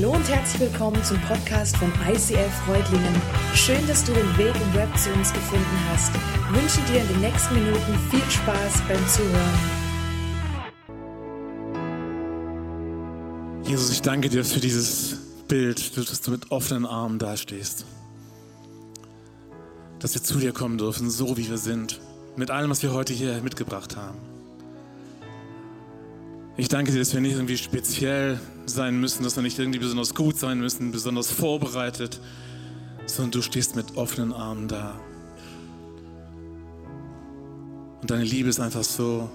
Hallo und herzlich willkommen zum Podcast von ICF Freudlingen. Schön, dass du den Weg im Web zu uns gefunden hast. Ich wünsche dir in den nächsten Minuten viel Spaß beim Zuhören. Jesus, ich danke dir für dieses Bild, dass du mit offenen Armen dastehst. Dass wir zu dir kommen dürfen, so wie wir sind, mit allem, was wir heute hier mitgebracht haben. Ich danke dir, dass wir nicht irgendwie speziell sein müssen, dass wir nicht irgendwie besonders gut sein müssen, besonders vorbereitet, sondern du stehst mit offenen Armen da. Und deine Liebe ist einfach so,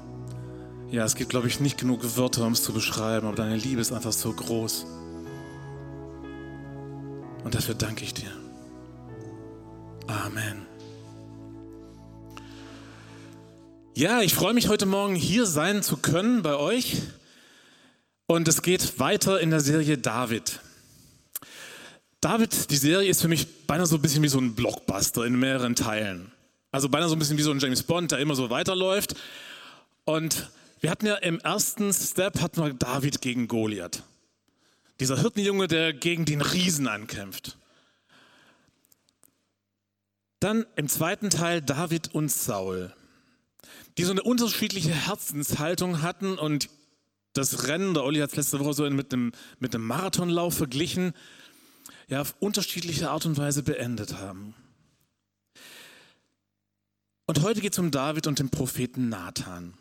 ja, es gibt, glaube ich, nicht genug Wörter, um es zu beschreiben, aber deine Liebe ist einfach so groß. Und dafür danke ich dir. Amen. Ja, ich freue mich heute Morgen hier sein zu können bei euch. Und es geht weiter in der Serie David. David, die Serie ist für mich beinahe so ein bisschen wie so ein Blockbuster in mehreren Teilen. Also beinahe so ein bisschen wie so ein James Bond, der immer so weiterläuft. Und wir hatten ja im ersten Step hatten wir David gegen Goliath. Dieser Hirtenjunge, der gegen den Riesen ankämpft. Dann im zweiten Teil David und Saul die so eine unterschiedliche Herzenshaltung hatten und das Rennen, der Olli hat es letzte Woche so mit einem, mit einem Marathonlauf verglichen, ja, auf unterschiedliche Art und Weise beendet haben. Und heute geht es um David und den Propheten Nathan.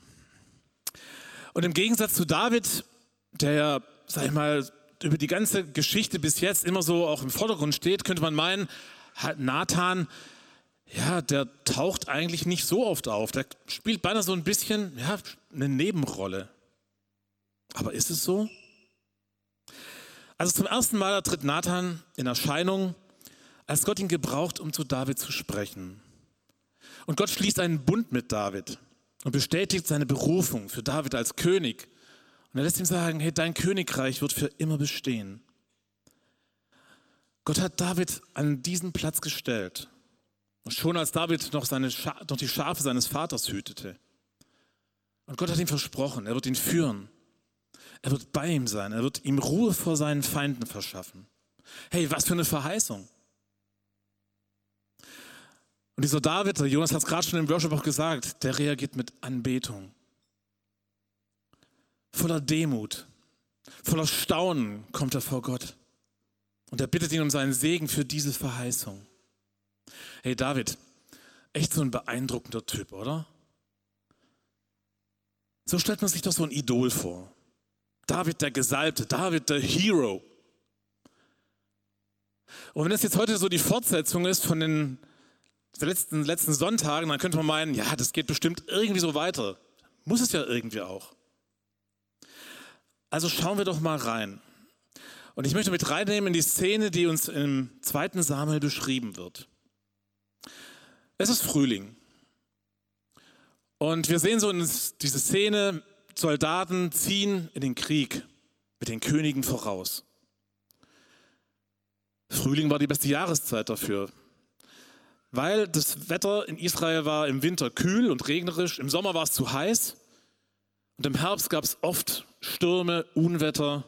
Und im Gegensatz zu David, der ja, sag ich mal, über die ganze Geschichte bis jetzt immer so auch im Vordergrund steht, könnte man meinen, hat Nathan ja, der taucht eigentlich nicht so oft auf. Der spielt beinahe so ein bisschen ja, eine Nebenrolle. Aber ist es so? Also zum ersten Mal tritt Nathan in Erscheinung, als Gott ihn gebraucht, um zu David zu sprechen. Und Gott schließt einen Bund mit David und bestätigt seine Berufung für David als König. Und er lässt ihm sagen, hey, dein Königreich wird für immer bestehen. Gott hat David an diesen Platz gestellt schon als David noch, seine noch die Schafe seines Vaters hütete. Und Gott hat ihm versprochen, er wird ihn führen. Er wird bei ihm sein. Er wird ihm Ruhe vor seinen Feinden verschaffen. Hey, was für eine Verheißung. Und dieser David, der Jonas hat es gerade schon im Worship auch gesagt, der reagiert mit Anbetung. Voller Demut, voller Staunen kommt er vor Gott. Und er bittet ihn um seinen Segen für diese Verheißung. Hey David, echt so ein beeindruckender Typ, oder? So stellt man sich doch so ein Idol vor. David der Gesalbte, David der Hero. Und wenn das jetzt heute so die Fortsetzung ist von den letzten, letzten Sonntagen, dann könnte man meinen, ja, das geht bestimmt irgendwie so weiter. Muss es ja irgendwie auch. Also schauen wir doch mal rein. Und ich möchte mit reinnehmen in die Szene, die uns im zweiten Samuel beschrieben wird. Es ist Frühling. Und wir sehen so diese Szene, Soldaten ziehen in den Krieg mit den Königen voraus. Frühling war die beste Jahreszeit dafür, weil das Wetter in Israel war im Winter kühl und regnerisch, im Sommer war es zu heiß und im Herbst gab es oft Stürme, Unwetter.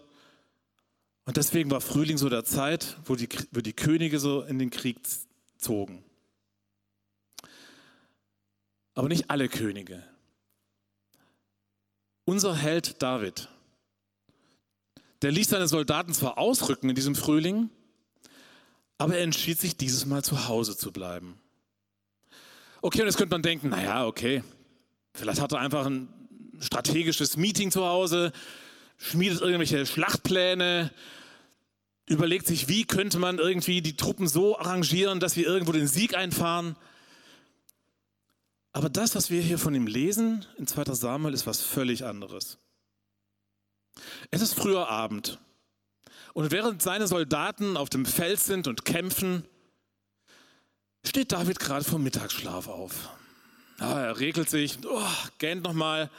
Und deswegen war Frühling so der Zeit, wo die, wo die Könige so in den Krieg zogen. Aber nicht alle Könige. Unser Held David, der ließ seine Soldaten zwar ausrücken in diesem Frühling, aber er entschied sich dieses Mal zu Hause zu bleiben. Okay, und jetzt könnte man denken, naja, okay, vielleicht hat er einfach ein strategisches Meeting zu Hause, schmiedet irgendwelche Schlachtpläne, überlegt sich, wie könnte man irgendwie die Truppen so arrangieren, dass wir irgendwo den Sieg einfahren. Aber das, was wir hier von ihm lesen in 2. Samuel, ist was völlig anderes. Es ist früher Abend. Und während seine Soldaten auf dem Feld sind und kämpfen, steht David gerade vom Mittagsschlaf auf. Er regelt sich, oh, gähnt nochmal.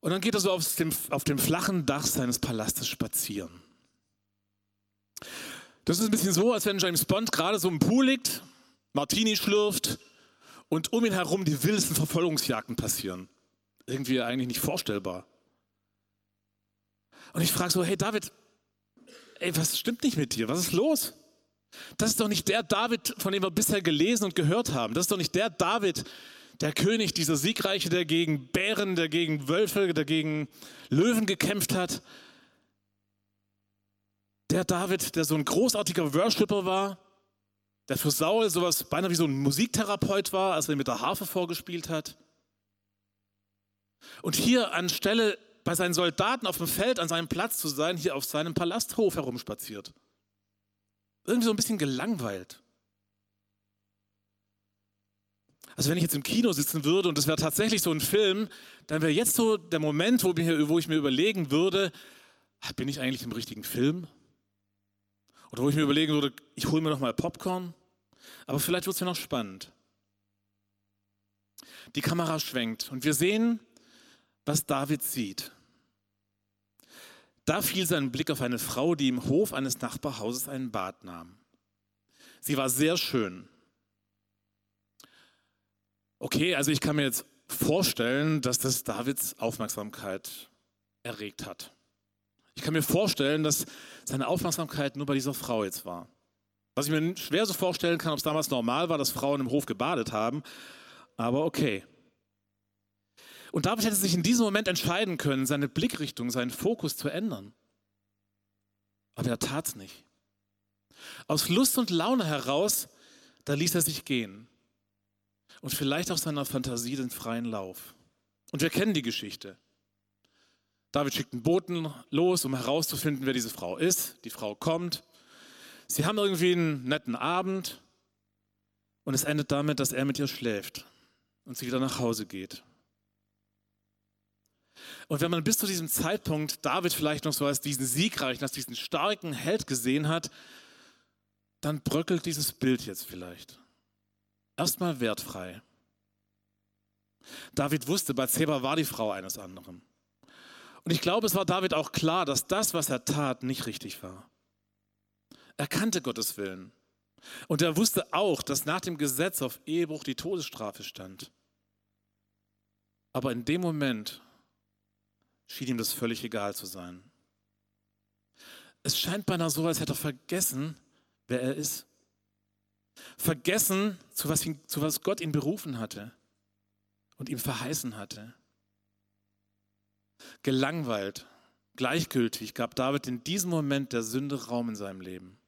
Und dann geht er so auf dem, auf dem flachen Dach seines Palastes spazieren. Das ist ein bisschen so, als wenn James Bond gerade so im Pool liegt, Martini schlürft und um ihn herum die wildesten Verfolgungsjagden passieren. Irgendwie eigentlich nicht vorstellbar. Und ich frage so, hey David, ey, was stimmt nicht mit dir? Was ist los? Das ist doch nicht der David, von dem wir bisher gelesen und gehört haben. Das ist doch nicht der David, der König, dieser Siegreiche, der gegen Bären, der gegen Wölfe, der gegen Löwen gekämpft hat. Der David, der so ein großartiger Worshipper war, der für Saul sowas beinahe wie so ein Musiktherapeut war, als er mit der Harfe vorgespielt hat. Und hier anstelle bei seinen Soldaten auf dem Feld an seinem Platz zu sein, hier auf seinem Palasthof herumspaziert. Irgendwie so ein bisschen gelangweilt. Also wenn ich jetzt im Kino sitzen würde und es wäre tatsächlich so ein Film, dann wäre jetzt so der Moment, wo, ich mir überlegen würde, bin ich eigentlich im richtigen Film? Oder wo ich mir überlegen würde, ich hole mir noch mal Popcorn. Aber vielleicht wird es ja noch spannend. Die Kamera schwenkt und wir sehen, was David sieht. Da fiel sein Blick auf eine Frau, die im Hof eines Nachbarhauses ein Bad nahm. Sie war sehr schön. Okay, also ich kann mir jetzt vorstellen, dass das Davids Aufmerksamkeit erregt hat. Ich kann mir vorstellen, dass seine Aufmerksamkeit nur bei dieser Frau jetzt war. Was ich mir schwer so vorstellen kann, ob es damals normal war, dass Frauen im Hof gebadet haben, aber okay. Und David hätte sich in diesem Moment entscheiden können, seine Blickrichtung, seinen Fokus zu ändern. Aber er tat es nicht. Aus Lust und Laune heraus, da ließ er sich gehen. Und vielleicht auch seiner Fantasie den freien Lauf. Und wir kennen die Geschichte. David schickt einen Boten los, um herauszufinden, wer diese Frau ist. Die Frau kommt. Sie haben irgendwie einen netten Abend. Und es endet damit, dass er mit ihr schläft und sie wieder nach Hause geht. Und wenn man bis zu diesem Zeitpunkt David vielleicht noch so als diesen siegreichen, als diesen starken Held gesehen hat, dann bröckelt dieses Bild jetzt vielleicht. Erstmal wertfrei. David wusste, Bathseba war die Frau eines anderen. Und ich glaube, es war David auch klar, dass das, was er tat, nicht richtig war. Er kannte Gottes Willen. Und er wusste auch, dass nach dem Gesetz auf Ehebruch die Todesstrafe stand. Aber in dem Moment schien ihm das völlig egal zu sein. Es scheint beinahe so, als hätte er vergessen, wer er ist. Vergessen, zu was, ihn, zu was Gott ihn berufen hatte und ihm verheißen hatte. Gelangweilt, gleichgültig gab David in diesem Moment der Sünde Raum in seinem Leben.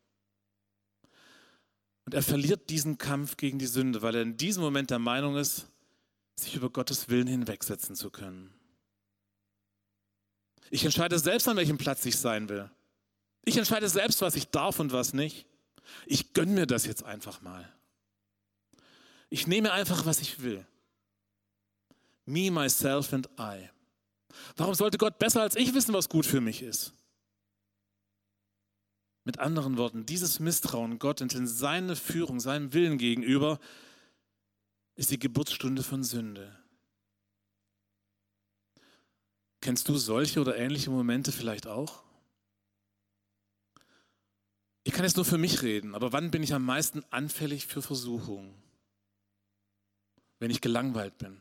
Und er verliert diesen Kampf gegen die Sünde, weil er in diesem Moment der Meinung ist, sich über Gottes Willen hinwegsetzen zu können. Ich entscheide selbst, an welchem Platz ich sein will. Ich entscheide selbst, was ich darf und was nicht. Ich gönne mir das jetzt einfach mal. Ich nehme einfach, was ich will. Me, myself and I. Warum sollte Gott besser als ich wissen, was gut für mich ist? Mit anderen Worten, dieses Misstrauen Gott und in seine Führung, seinem Willen gegenüber, ist die Geburtsstunde von Sünde. Kennst du solche oder ähnliche Momente vielleicht auch? Ich kann jetzt nur für mich reden, aber wann bin ich am meisten anfällig für Versuchungen? Wenn ich gelangweilt bin,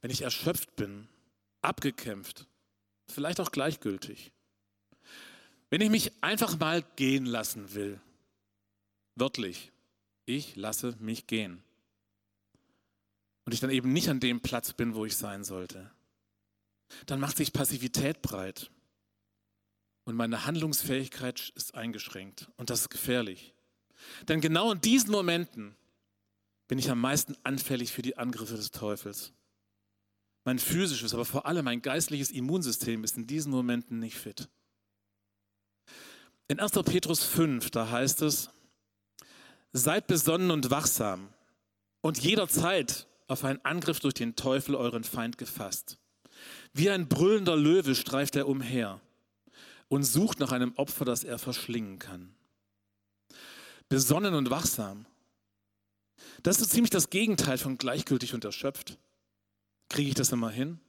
wenn ich erschöpft bin, abgekämpft, vielleicht auch gleichgültig. Wenn ich mich einfach mal gehen lassen will, wörtlich, ich lasse mich gehen. Und ich dann eben nicht an dem Platz bin, wo ich sein sollte dann macht sich Passivität breit. Und meine Handlungsfähigkeit ist eingeschränkt. Und das ist gefährlich. Denn genau in diesen Momenten bin ich am meisten anfällig für die Angriffe des Teufels. Mein physisches, aber vor allem mein geistliches Immunsystem ist in diesen Momenten nicht fit. In 1. Petrus 5, da heißt es, seid besonnen und wachsam und jederzeit auf einen Angriff durch den Teufel, euren Feind, gefasst. Wie ein brüllender Löwe streift er umher und sucht nach einem Opfer, das er verschlingen kann. Besonnen und wachsam. Das ist so ziemlich das Gegenteil von gleichgültig und erschöpft. Kriege ich das immer hin?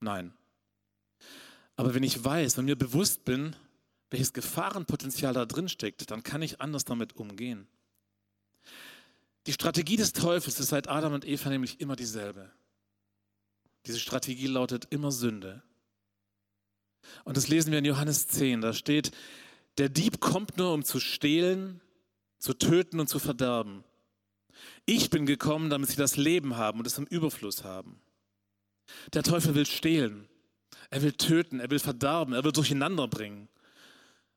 Nein. Aber wenn ich weiß und mir bewusst bin, welches Gefahrenpotenzial da drin steckt, dann kann ich anders damit umgehen. Die Strategie des Teufels ist seit Adam und Eva nämlich immer dieselbe. Diese Strategie lautet immer Sünde. Und das lesen wir in Johannes 10. Da steht, Der Dieb kommt nur, um zu stehlen, zu töten und zu verderben. Ich bin gekommen, damit sie das Leben haben und es im Überfluss haben. Der Teufel will stehlen, er will töten, er will verderben, er will durcheinander bringen.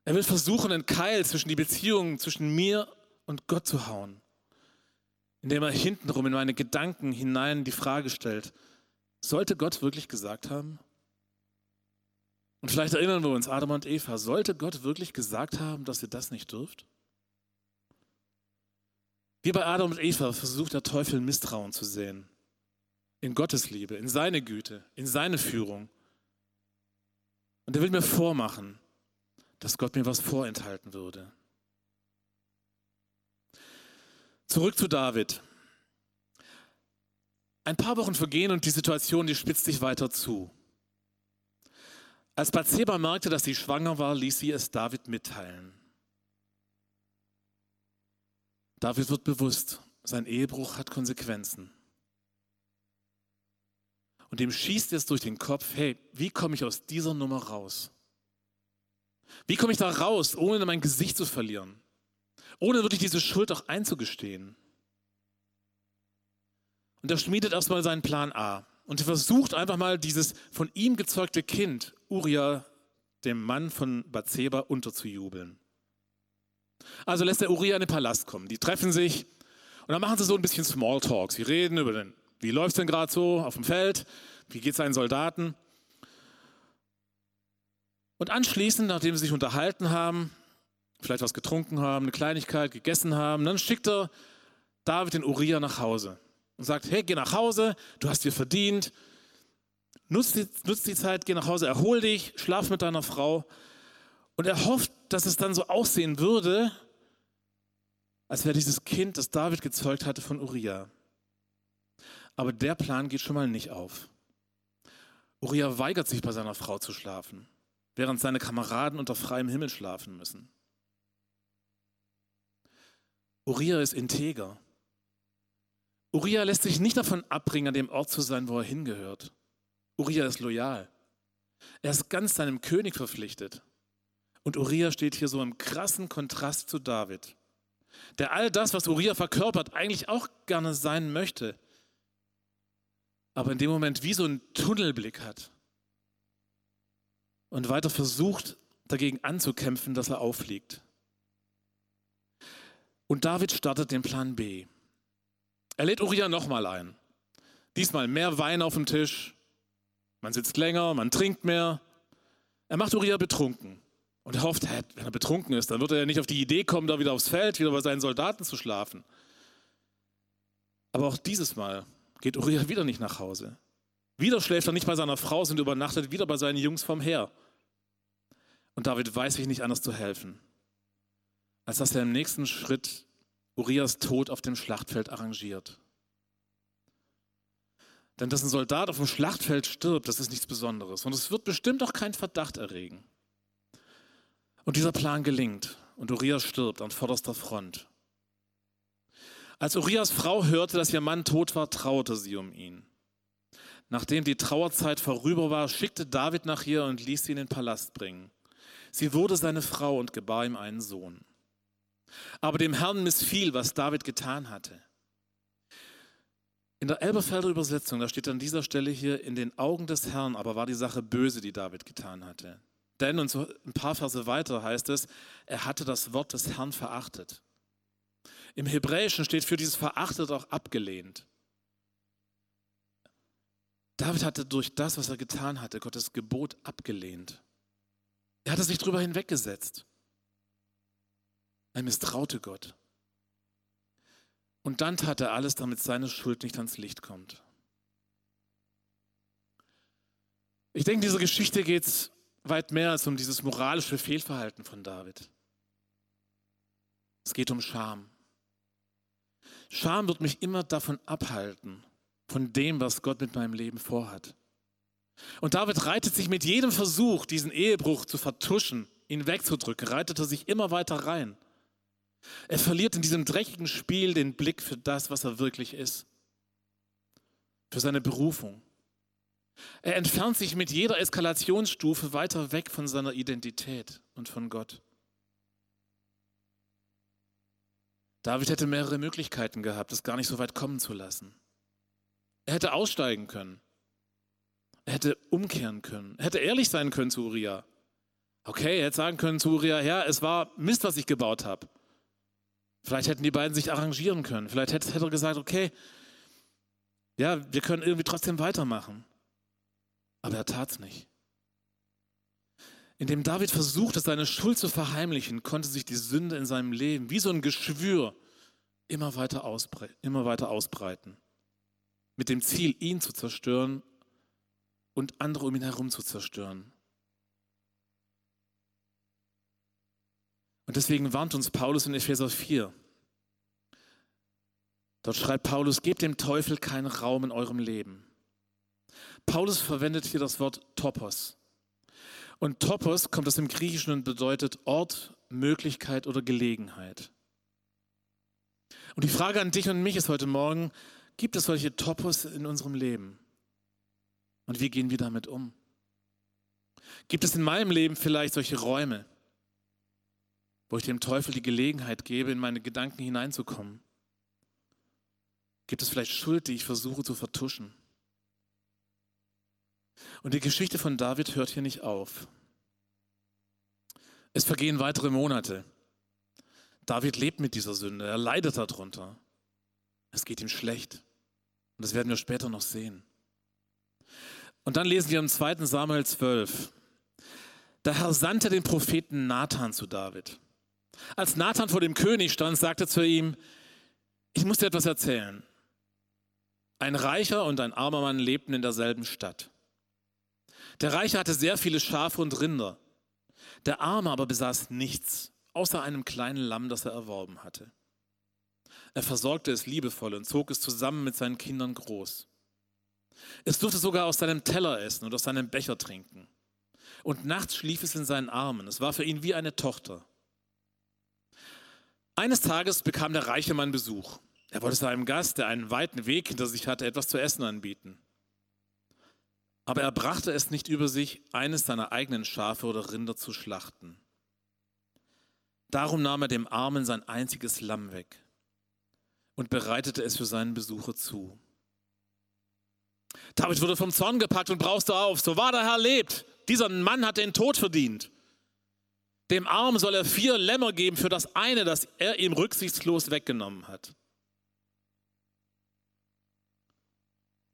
Er will versuchen, einen Keil zwischen die Beziehungen zwischen mir und Gott zu hauen, indem er hintenrum in meine Gedanken hinein die Frage stellt, sollte Gott wirklich gesagt haben? Und vielleicht erinnern wir uns, Adam und Eva, sollte Gott wirklich gesagt haben, dass ihr das nicht dürft? Wie bei Adam und Eva versucht der Teufel Misstrauen zu sehen. In Gottes Liebe, in seine Güte, in seine Führung. Und er will mir vormachen, dass Gott mir was vorenthalten würde. Zurück zu David. Ein paar Wochen vergehen und die Situation, die spitzt sich weiter zu. Als Bathseba merkte, dass sie schwanger war, ließ sie es David mitteilen. David wird bewusst, sein Ehebruch hat Konsequenzen. Und dem schießt es durch den Kopf, hey, wie komme ich aus dieser Nummer raus? Wie komme ich da raus, ohne mein Gesicht zu verlieren? Ohne wirklich diese Schuld auch einzugestehen? Und er schmiedet erstmal seinen Plan A. Und er versucht einfach mal dieses von ihm gezeugte Kind, Uriah, dem Mann von Bathseba, unterzujubeln. Also lässt er Uriah in den Palast kommen. Die treffen sich und dann machen sie so ein bisschen Smalltalk. Sie reden über den, wie läuft es denn gerade so auf dem Feld, wie geht es seinen Soldaten. Und anschließend, nachdem sie sich unterhalten haben, vielleicht was getrunken haben, eine Kleinigkeit gegessen haben, dann schickt er David den Uriah nach Hause und sagt, hey, geh nach Hause, du hast dir verdient, nutz die, nutz die Zeit, geh nach Hause, erhol dich, schlaf mit deiner Frau. Und er hofft, dass es dann so aussehen würde, als wäre dieses Kind, das David gezeugt hatte, von Uriah. Aber der Plan geht schon mal nicht auf. Uriah weigert sich, bei seiner Frau zu schlafen während seine Kameraden unter freiem Himmel schlafen müssen. Uriah ist integer. Uriah lässt sich nicht davon abbringen, an dem Ort zu sein, wo er hingehört. Uriah ist loyal. Er ist ganz seinem König verpflichtet. Und Uriah steht hier so im krassen Kontrast zu David, der all das, was Uriah verkörpert, eigentlich auch gerne sein möchte, aber in dem Moment wie so einen Tunnelblick hat und weiter versucht, dagegen anzukämpfen, dass er auffliegt. Und David startet den Plan B. Er lädt Uriah nochmal ein. Diesmal mehr Wein auf dem Tisch. Man sitzt länger, man trinkt mehr. Er macht Uriah betrunken und hofft, wenn er betrunken ist, dann wird er ja nicht auf die Idee kommen, da wieder aufs Feld, wieder bei seinen Soldaten zu schlafen. Aber auch dieses Mal geht Uriah wieder nicht nach Hause. Wieder schläft er nicht bei seiner Frau, sondern übernachtet wieder bei seinen Jungs vom Heer. Und David weiß sich nicht anders zu helfen, als dass er im nächsten Schritt Urias Tod auf dem Schlachtfeld arrangiert. Denn dass ein Soldat auf dem Schlachtfeld stirbt, das ist nichts Besonderes. Und es wird bestimmt auch keinen Verdacht erregen. Und dieser Plan gelingt und Urias stirbt an vorderster Front. Als Urias Frau hörte, dass ihr Mann tot war, trauerte sie um ihn. Nachdem die Trauerzeit vorüber war, schickte David nach ihr und ließ sie in den Palast bringen. Sie wurde seine Frau und gebar ihm einen Sohn. Aber dem Herrn missfiel, was David getan hatte. In der Elberfelder Übersetzung, da steht an dieser Stelle hier, in den Augen des Herrn aber war die Sache böse, die David getan hatte. Denn, und so ein paar Verse weiter heißt es, er hatte das Wort des Herrn verachtet. Im Hebräischen steht für dieses verachtet auch abgelehnt. David hatte durch das, was er getan hatte, Gottes Gebot abgelehnt. Er hatte sich drüber hinweggesetzt. Er misstraute Gott. Und dann tat er alles, damit seine Schuld nicht ans Licht kommt. Ich denke, diese Geschichte geht weit mehr als um dieses moralische Fehlverhalten von David. Es geht um Scham. Scham wird mich immer davon abhalten, von dem, was Gott mit meinem Leben vorhat. Und David reitet sich mit jedem Versuch, diesen Ehebruch zu vertuschen, ihn wegzudrücken, reitet er sich immer weiter rein. Er verliert in diesem dreckigen Spiel den Blick für das, was er wirklich ist, für seine Berufung. Er entfernt sich mit jeder Eskalationsstufe weiter weg von seiner Identität und von Gott. David hätte mehrere Möglichkeiten gehabt, es gar nicht so weit kommen zu lassen. Er hätte aussteigen können. Er hätte umkehren können. Er hätte ehrlich sein können zu Uriah. Okay, er hätte sagen können zu Uriah, ja, es war Mist, was ich gebaut habe. Vielleicht hätten die beiden sich arrangieren können. Vielleicht hätte, hätte er gesagt, okay, ja, wir können irgendwie trotzdem weitermachen. Aber er tat es nicht. Indem David versuchte, seine Schuld zu verheimlichen, konnte sich die Sünde in seinem Leben wie so ein Geschwür immer weiter, ausbre immer weiter ausbreiten. Mit dem Ziel, ihn zu zerstören und andere um ihn herum zu zerstören. Und deswegen warnt uns Paulus in Epheser 4. Dort schreibt Paulus, gebt dem Teufel keinen Raum in eurem Leben. Paulus verwendet hier das Wort Topos. Und Topos kommt aus dem Griechischen und bedeutet Ort, Möglichkeit oder Gelegenheit. Und die Frage an dich und mich ist heute Morgen, gibt es solche Topos in unserem Leben? Und wie gehen wir damit um? Gibt es in meinem Leben vielleicht solche Räume, wo ich dem Teufel die Gelegenheit gebe, in meine Gedanken hineinzukommen? Gibt es vielleicht Schuld, die ich versuche zu vertuschen? Und die Geschichte von David hört hier nicht auf. Es vergehen weitere Monate. David lebt mit dieser Sünde, er leidet darunter. Es geht ihm schlecht. Und das werden wir später noch sehen. Und dann lesen wir im 2. Samuel 12. Der Herr sandte den Propheten Nathan zu David. Als Nathan vor dem König stand, sagte er zu ihm, ich muss dir etwas erzählen. Ein reicher und ein armer Mann lebten in derselben Stadt. Der Reiche hatte sehr viele Schafe und Rinder. Der Arme aber besaß nichts, außer einem kleinen Lamm, das er erworben hatte. Er versorgte es liebevoll und zog es zusammen mit seinen Kindern groß. Es durfte sogar aus seinem Teller essen und aus seinem Becher trinken. Und nachts schlief es in seinen Armen. Es war für ihn wie eine Tochter. Eines Tages bekam der reiche Mann Besuch. Er wollte seinem Gast, der einen weiten Weg hinter sich hatte, etwas zu essen anbieten. Aber er brachte es nicht über sich, eines seiner eigenen Schafe oder Rinder zu schlachten. Darum nahm er dem Armen sein einziges Lamm weg und bereitete es für seinen Besucher zu. David wurde vom Zorn gepackt und brauste auf. So wahr der Herr lebt. Dieser Mann hat den Tod verdient. Dem Armen soll er vier Lämmer geben für das eine, das er ihm rücksichtslos weggenommen hat.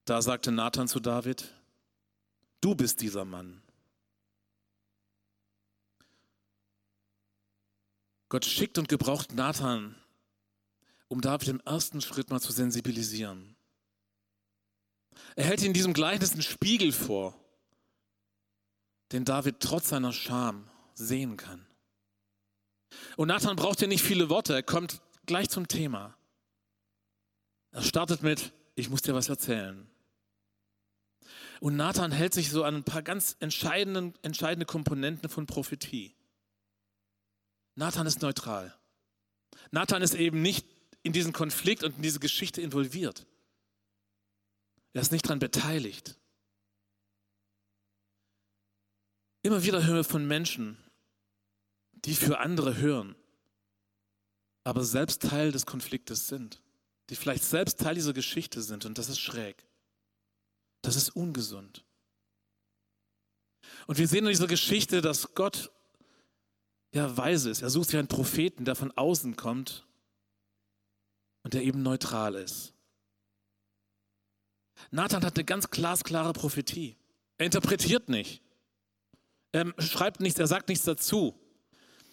Da sagte Nathan zu David, du bist dieser Mann. Gott schickt und gebraucht Nathan, um David im ersten Schritt mal zu sensibilisieren. Er hält in diesem Gleichnis einen Spiegel vor, den David trotz seiner Scham sehen kann. Und Nathan braucht ja nicht viele Worte, er kommt gleich zum Thema. Er startet mit, ich muss dir was erzählen. Und Nathan hält sich so an ein paar ganz entscheidenden, entscheidende Komponenten von Prophetie. Nathan ist neutral. Nathan ist eben nicht in diesen Konflikt und in diese Geschichte involviert. Er ist nicht daran beteiligt. Immer wieder hören wir von Menschen, die für andere hören, aber selbst Teil des Konfliktes sind, die vielleicht selbst Teil dieser Geschichte sind und das ist schräg. Das ist ungesund. Und wir sehen in dieser Geschichte, dass Gott ja weise ist. Er sucht sich einen Propheten, der von außen kommt und der eben neutral ist. Nathan hat eine ganz glasklare Prophetie. Er interpretiert nicht. Er schreibt nichts, er sagt nichts dazu,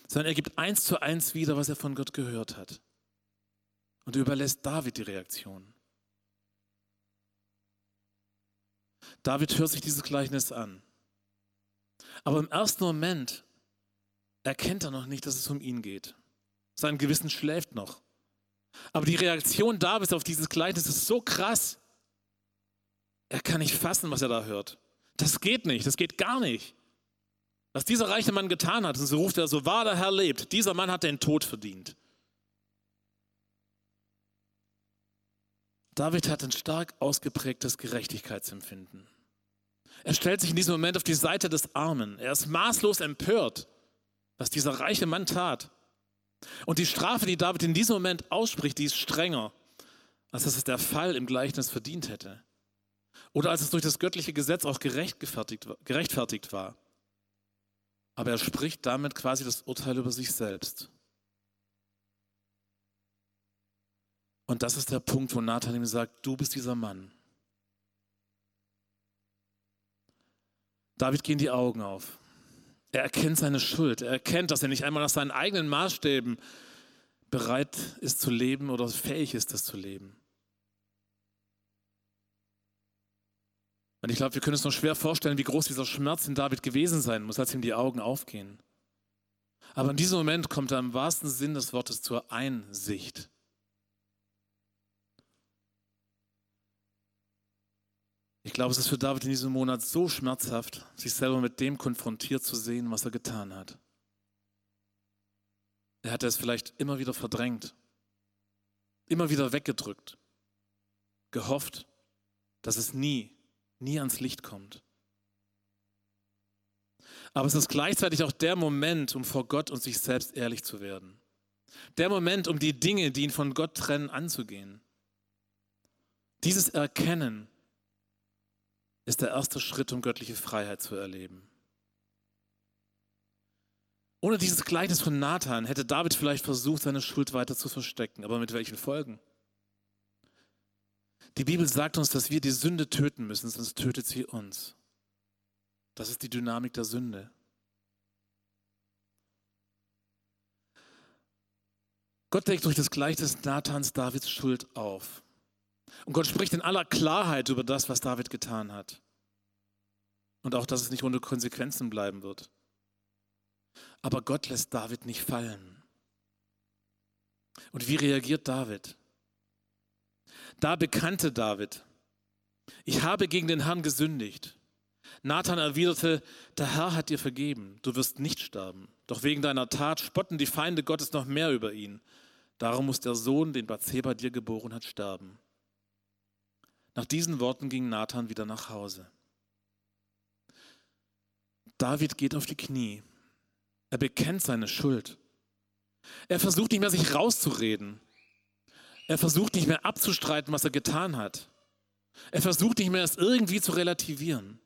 sondern er gibt eins zu eins wieder, was er von Gott gehört hat. Und überlässt David die Reaktion. David hört sich dieses Gleichnis an. Aber im ersten Moment erkennt er noch nicht, dass es um ihn geht. Sein Gewissen schläft noch. Aber die Reaktion Davids auf dieses Gleichnis ist so krass, er kann nicht fassen, was er da hört. Das geht nicht, das geht gar nicht. Was dieser reiche Mann getan hat, und so ruft er, so wahr der Herr lebt, dieser Mann hat den Tod verdient. David hat ein stark ausgeprägtes Gerechtigkeitsempfinden. Er stellt sich in diesem Moment auf die Seite des Armen. Er ist maßlos empört, was dieser reiche Mann tat. Und die Strafe, die David in diesem Moment ausspricht, die ist strenger, als dass es der Fall im Gleichnis verdient hätte. Oder als es durch das göttliche Gesetz auch gerechtfertigt war. Aber er spricht damit quasi das Urteil über sich selbst. Und das ist der Punkt, wo Nathan ihm sagt, du bist dieser Mann. David gehen die Augen auf. Er erkennt seine Schuld. Er erkennt, dass er nicht einmal nach seinen eigenen Maßstäben bereit ist zu leben oder fähig ist, das zu leben. Und ich glaube, wir können uns noch schwer vorstellen, wie groß dieser Schmerz in David gewesen sein muss, als ihm die Augen aufgehen. Aber in diesem Moment kommt er im wahrsten Sinn des Wortes zur Einsicht. Ich glaube, es ist für David in diesem Monat so schmerzhaft, sich selber mit dem konfrontiert zu sehen, was er getan hat. Er hatte es vielleicht immer wieder verdrängt, immer wieder weggedrückt, gehofft, dass es nie, nie ans Licht kommt. Aber es ist gleichzeitig auch der Moment, um vor Gott und sich selbst ehrlich zu werden. Der Moment, um die Dinge, die ihn von Gott trennen, anzugehen. Dieses Erkennen, ist der erste Schritt, um göttliche Freiheit zu erleben. Ohne dieses Gleichnis von Nathan hätte David vielleicht versucht, seine Schuld weiter zu verstecken. Aber mit welchen Folgen? Die Bibel sagt uns, dass wir die Sünde töten müssen, sonst tötet sie uns. Das ist die Dynamik der Sünde. Gott deckt durch das Gleichnis Nathans Davids Schuld auf. Und Gott spricht in aller Klarheit über das, was David getan hat. Und auch, dass es nicht ohne Konsequenzen bleiben wird. Aber Gott lässt David nicht fallen. Und wie reagiert David? Da bekannte David, ich habe gegen den Herrn gesündigt. Nathan erwiderte, der Herr hat dir vergeben, du wirst nicht sterben. Doch wegen deiner Tat spotten die Feinde Gottes noch mehr über ihn. Darum muss der Sohn, den Bathseba dir geboren hat, sterben. Nach diesen Worten ging Nathan wieder nach Hause. David geht auf die Knie. Er bekennt seine Schuld. Er versucht nicht mehr, sich rauszureden. Er versucht nicht mehr abzustreiten, was er getan hat. Er versucht nicht mehr, es irgendwie zu relativieren.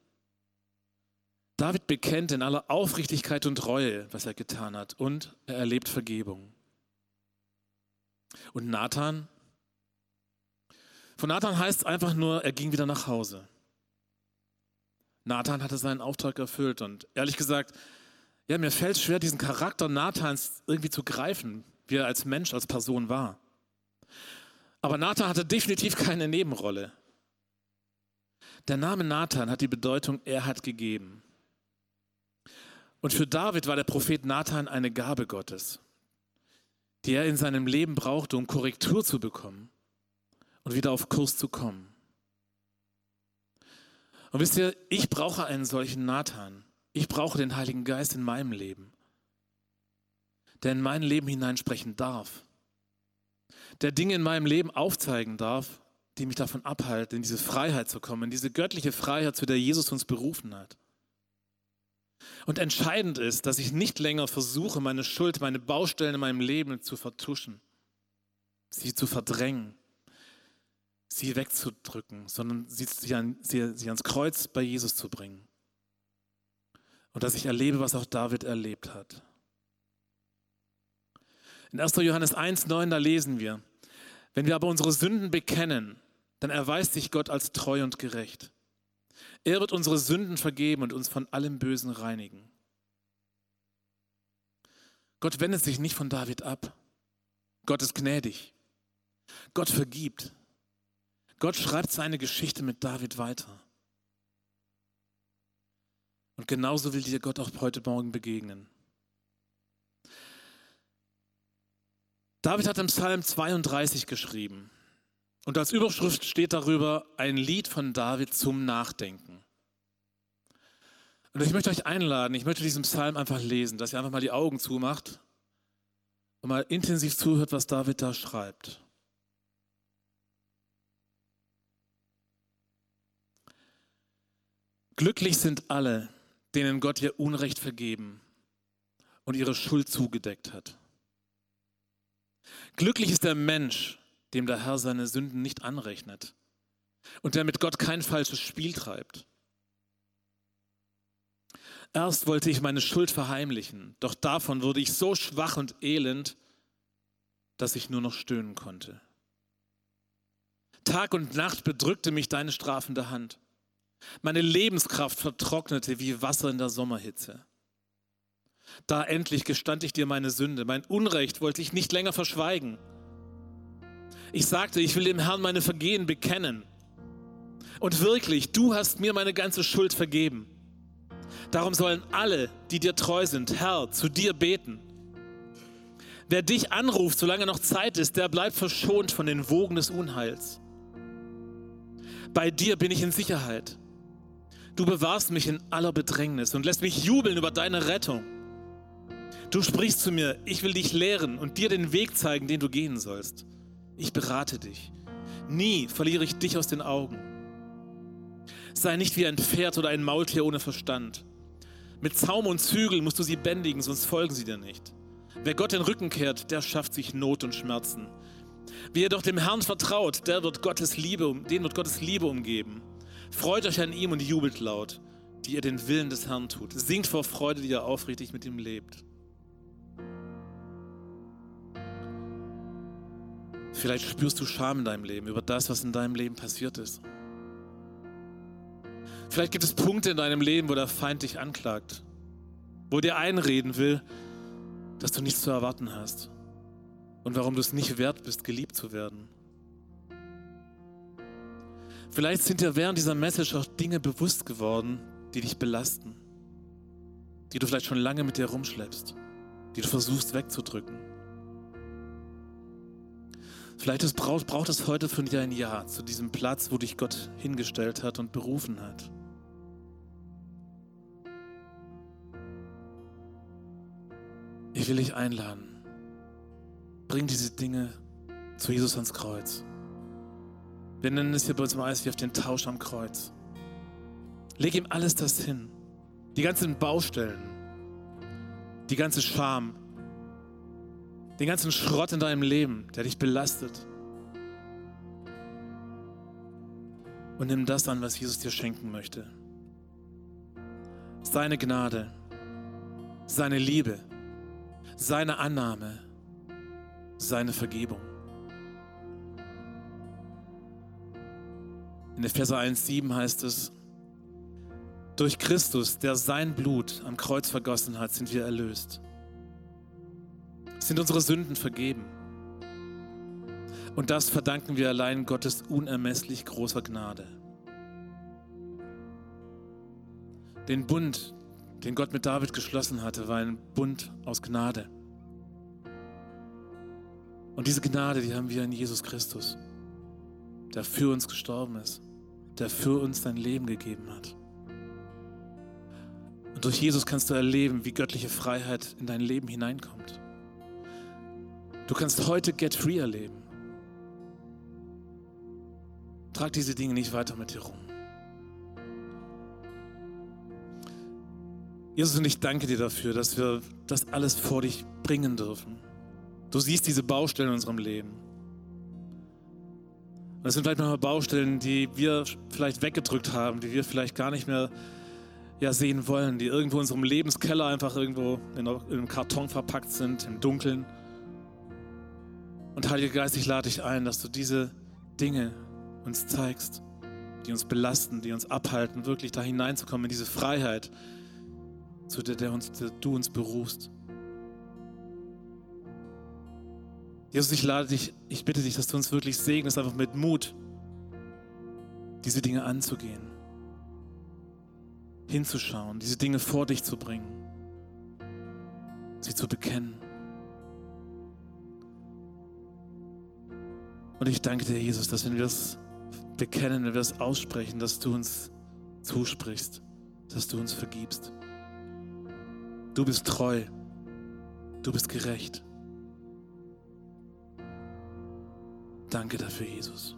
David bekennt in aller Aufrichtigkeit und Reue, was er getan hat, und er erlebt Vergebung. Und Nathan von Nathan heißt es einfach nur, er ging wieder nach Hause. Nathan hatte seinen Auftrag erfüllt und ehrlich gesagt, ja, mir fällt schwer, diesen Charakter Nathans irgendwie zu greifen, wie er als Mensch, als Person war. Aber Nathan hatte definitiv keine Nebenrolle. Der Name Nathan hat die Bedeutung, er hat gegeben. Und für David war der Prophet Nathan eine Gabe Gottes, die er in seinem Leben brauchte, um Korrektur zu bekommen und wieder auf Kurs zu kommen. Und wisst ihr, ich brauche einen solchen Nathan. Ich brauche den Heiligen Geist in meinem Leben, der in mein Leben hineinsprechen darf, der Dinge in meinem Leben aufzeigen darf, die mich davon abhalten, in diese Freiheit zu kommen, in diese göttliche Freiheit, zu der Jesus uns berufen hat. Und entscheidend ist, dass ich nicht länger versuche, meine Schuld, meine Baustellen in meinem Leben zu vertuschen, sie zu verdrängen, sie wegzudrücken, sondern sie, sie, an, sie, sie ans Kreuz bei Jesus zu bringen. Und dass ich erlebe, was auch David erlebt hat. In 1. Johannes 1,9, da lesen wir, wenn wir aber unsere Sünden bekennen, dann erweist sich Gott als treu und gerecht. Er wird unsere Sünden vergeben und uns von allem Bösen reinigen. Gott wendet sich nicht von David ab. Gott ist gnädig. Gott vergibt. Gott schreibt seine Geschichte mit David weiter. Und genauso will dir Gott auch heute Morgen begegnen. David hat im Psalm 32 geschrieben. Und als Überschrift steht darüber ein Lied von David zum Nachdenken. Und ich möchte euch einladen, ich möchte diesen Psalm einfach lesen, dass ihr einfach mal die Augen zumacht und mal intensiv zuhört, was David da schreibt. Glücklich sind alle, denen Gott ihr Unrecht vergeben und ihre Schuld zugedeckt hat. Glücklich ist der Mensch, dem der Herr seine Sünden nicht anrechnet und der mit Gott kein falsches Spiel treibt. Erst wollte ich meine Schuld verheimlichen, doch davon wurde ich so schwach und elend, dass ich nur noch stöhnen konnte. Tag und Nacht bedrückte mich deine strafende Hand. Meine Lebenskraft vertrocknete wie Wasser in der Sommerhitze. Da endlich gestand ich dir meine Sünde, mein Unrecht wollte ich nicht länger verschweigen. Ich sagte, ich will dem Herrn meine Vergehen bekennen. Und wirklich, du hast mir meine ganze Schuld vergeben. Darum sollen alle, die dir treu sind, Herr, zu dir beten. Wer dich anruft, solange noch Zeit ist, der bleibt verschont von den Wogen des Unheils. Bei dir bin ich in Sicherheit. Du bewahrst mich in aller Bedrängnis und lässt mich jubeln über deine Rettung. Du sprichst zu mir, ich will dich lehren und dir den Weg zeigen, den du gehen sollst. Ich berate dich. Nie verliere ich dich aus den Augen. Sei nicht wie ein Pferd oder ein Maultier ohne Verstand. Mit Zaum und Zügel musst du sie bändigen, sonst folgen sie dir nicht. Wer Gott den Rücken kehrt, der schafft sich Not und Schmerzen. Wer doch dem Herrn vertraut, der wird Gottes Liebe, den wird Gottes Liebe umgeben. Freut euch an ihm und jubelt laut, die ihr den Willen des Herrn tut. Singt vor Freude, die ihr aufrichtig mit ihm lebt. Vielleicht spürst du Scham in deinem Leben über das, was in deinem Leben passiert ist. Vielleicht gibt es Punkte in deinem Leben, wo der Feind dich anklagt, wo dir einreden will, dass du nichts zu erwarten hast und warum du es nicht wert bist, geliebt zu werden. Vielleicht sind dir während dieser Message auch Dinge bewusst geworden, die dich belasten, die du vielleicht schon lange mit dir rumschleppst, die du versuchst wegzudrücken. Vielleicht braucht, braucht es heute von dir ein Ja zu diesem Platz, wo dich Gott hingestellt hat und berufen hat. Ich will dich einladen. Bring diese Dinge zu Jesus ans Kreuz. Wir nennen es hier bei uns im auf den Tausch am Kreuz. Leg ihm alles das hin. Die ganzen Baustellen, die ganze Scham, den ganzen Schrott in deinem Leben, der dich belastet. Und nimm das an, was Jesus dir schenken möchte. Seine Gnade, seine Liebe, seine Annahme, seine Vergebung. In Epheser 1,7 heißt es, durch Christus, der sein Blut am Kreuz vergossen hat, sind wir erlöst. Sind unsere Sünden vergeben. Und das verdanken wir allein Gottes unermesslich großer Gnade. Den Bund, den Gott mit David geschlossen hatte, war ein Bund aus Gnade. Und diese Gnade, die haben wir in Jesus Christus, der für uns gestorben ist, der für uns sein Leben gegeben hat. Und durch Jesus kannst du erleben, wie göttliche Freiheit in dein Leben hineinkommt. Du kannst heute Get Free erleben. Trag diese Dinge nicht weiter mit dir rum. Jesus, und ich danke dir dafür, dass wir das alles vor dich bringen dürfen. Du siehst diese Baustellen in unserem Leben. Und das sind vielleicht manchmal Baustellen, die wir vielleicht weggedrückt haben, die wir vielleicht gar nicht mehr ja, sehen wollen, die irgendwo in unserem Lebenskeller einfach irgendwo in einem Karton verpackt sind, im Dunkeln. Und Heiliger Geist, ich lade dich ein, dass du diese Dinge uns zeigst, die uns belasten, die uns abhalten, wirklich da hineinzukommen in diese Freiheit, zu der, der, uns, der du uns berufst. Jesus, ich lade dich, ich bitte dich, dass du uns wirklich segnest, einfach mit Mut, diese Dinge anzugehen, hinzuschauen, diese Dinge vor dich zu bringen, sie zu bekennen. Und ich danke dir, Jesus, dass wenn wir es bekennen, wenn wir es aussprechen, dass du uns zusprichst, dass du uns vergibst. Du bist treu. Du bist gerecht. Danke dafür, Jesus.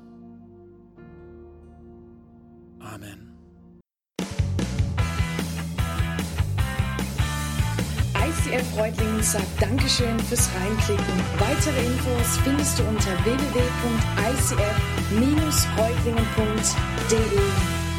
Amen. ICF Reutlingen sagt Dankeschön fürs Reinklicken. Weitere Infos findest du unter www.icf-reutlingen.de.